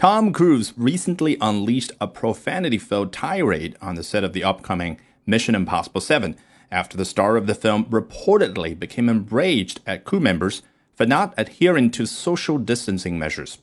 Tom Cruise recently unleashed a profanity filled tirade on the set of the upcoming Mission Impossible 7 after the star of the film reportedly became enraged at crew members for not adhering to social distancing measures.